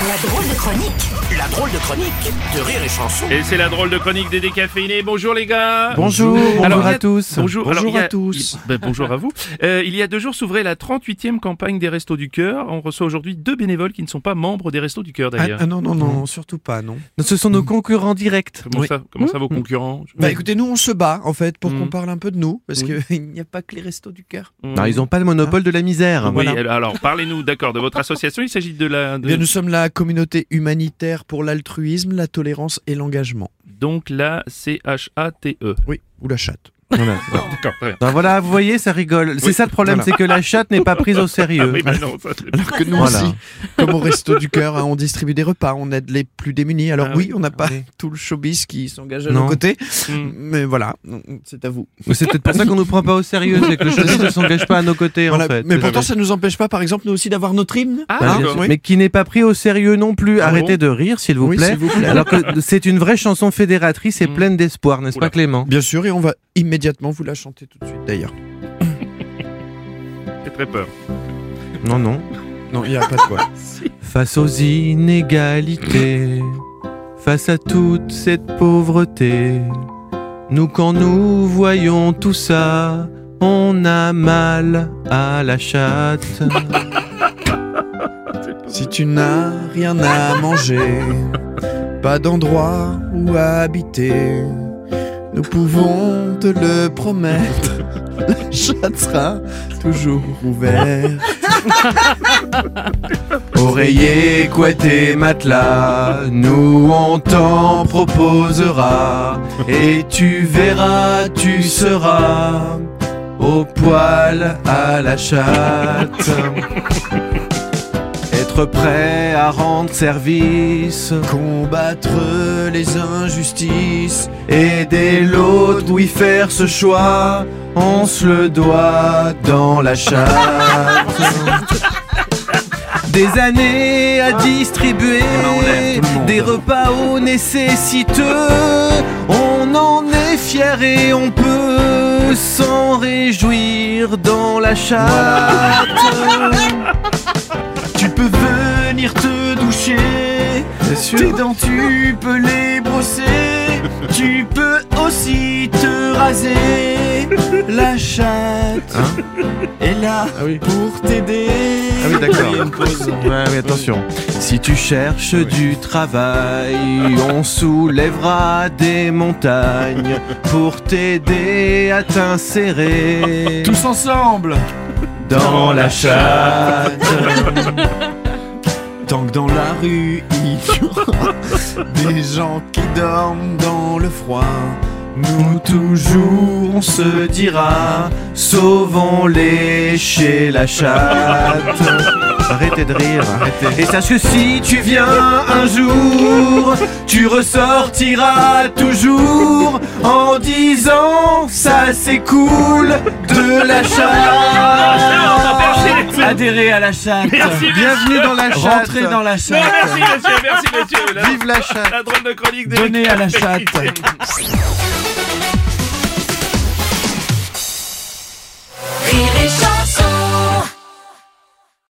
La drôle de chronique La drôle de chronique de Rire et Chanson. Et c'est la drôle de chronique des décaféinés. Bonjour les gars. Bonjour, bonjour Alors, à a- tous. Bonjour, Bonjour Alors, il y a- à tous. ben, bonjour à vous. Euh, il y a deux jours s'ouvrait la 38e campagne des Restos du Cœur. On reçoit aujourd'hui deux bénévoles qui ne sont pas membres des Restos du Cœur Ah, d'ailleurs. ah non, non, non, surtout pas, non. Ce sont nos concurrents directs. Comment, Oui. ça, comment ça vos concurrents Bah écoutez, nous on se bat en fait pour qu'on parle un peu de nous, parce Oui. qu'il n'y a pas que les restos du cœur. Non, ils n'ont pas le monopole de la misère. Oui, voilà. alors, parlez-nous d'accord de votre association. Il s'agit de la. de- Eh Bien, nous sommes la communauté humanitaire pour l'altruisme, la tolérance et l'engagement. Donc la C-H-A-T-E. Oui, ou la chatte. Voilà. Ben voilà, vous voyez, ça rigole. C'est ça le problème, voilà. c'est que la chatte n'est pas prise au sérieux. Ah oui, mais non, ça, Alors que nous Voilà. aussi, comme au resto du cœur, hein, on distribue des repas, on aide les plus démunis. Alors Ah oui, oui. on n'a pas Oui. tout le showbiz qui s'engage à Non. nos côtés, Hmm. mais voilà, c'est à vous. Mais C'est peut-être pour ça qu'on nous prend pas au sérieux, c'est que le showbiz ne s'engage pas à nos côtés, Voilà. en fait. mais pourtant, ça. nous empêche pas, par exemple, nous aussi d'avoir notre hymne. Ah, oui. Mais qui n'est pas pris au sérieux non plus. Ah Arrêtez bon de rire, s'il vous Oui, plaît. s'il vous plaît. Alors que c'est une vraie chanson fédératrice et Mm. pleine d'espoir, n'est-ce pas Clément? Bien sûr, et on va immédiatement vous la chanter tout de suite d'ailleurs. J'ai très peur. Non, non. Non, il n'y a pas de quoi. Face aux inégalités, face à toute cette pauvreté, nous quand nous voyons tout ça, on a mal à la chatte. Si tu n'as rien à manger, pas d'endroit où habiter, nous pouvons te le promettre. La chatte sera toujours ouverte. Oreiller, couette et matelas, nous on t'en proposera, et tu verras, tu seras au poil à la chatte. Être prêt à rendre service, Combattre les injustices, aider l'autre, oui faire ce choix, on se le doit dans la chatte. Des années à distribuer monde. des repas aux nécessiteux. On en est fier et on peut s'en réjouir dans la chatte. venir te doucher. Tes dents, tu peux les brosser. Tu peux aussi te raser. La chatte est là Ah oui. pour t'aider. Ah oui, d'accord. Ouais, mais attention. Si tu cherches du travail, on soulèvera des montagnes pour t'aider à t'insérer Tous ensemble. dans la chatte. Dans la rue il y aura des gens qui dorment dans le froid. Nous toujours on se dira, sauvons-les chez la chatte. Arrêtez de rire, arrêtez. Et sache que si tu viens un jour, tu ressortiras toujours en disant ça c'est cool de la chatte. Adhérez à la chatte. Merci, Bienvenue dans la chatte. Rentrez dans la Non, chatte. merci monsieur, merci monsieur. La, Vive la chatte. la drôle de chronique des Donnez à la chatte.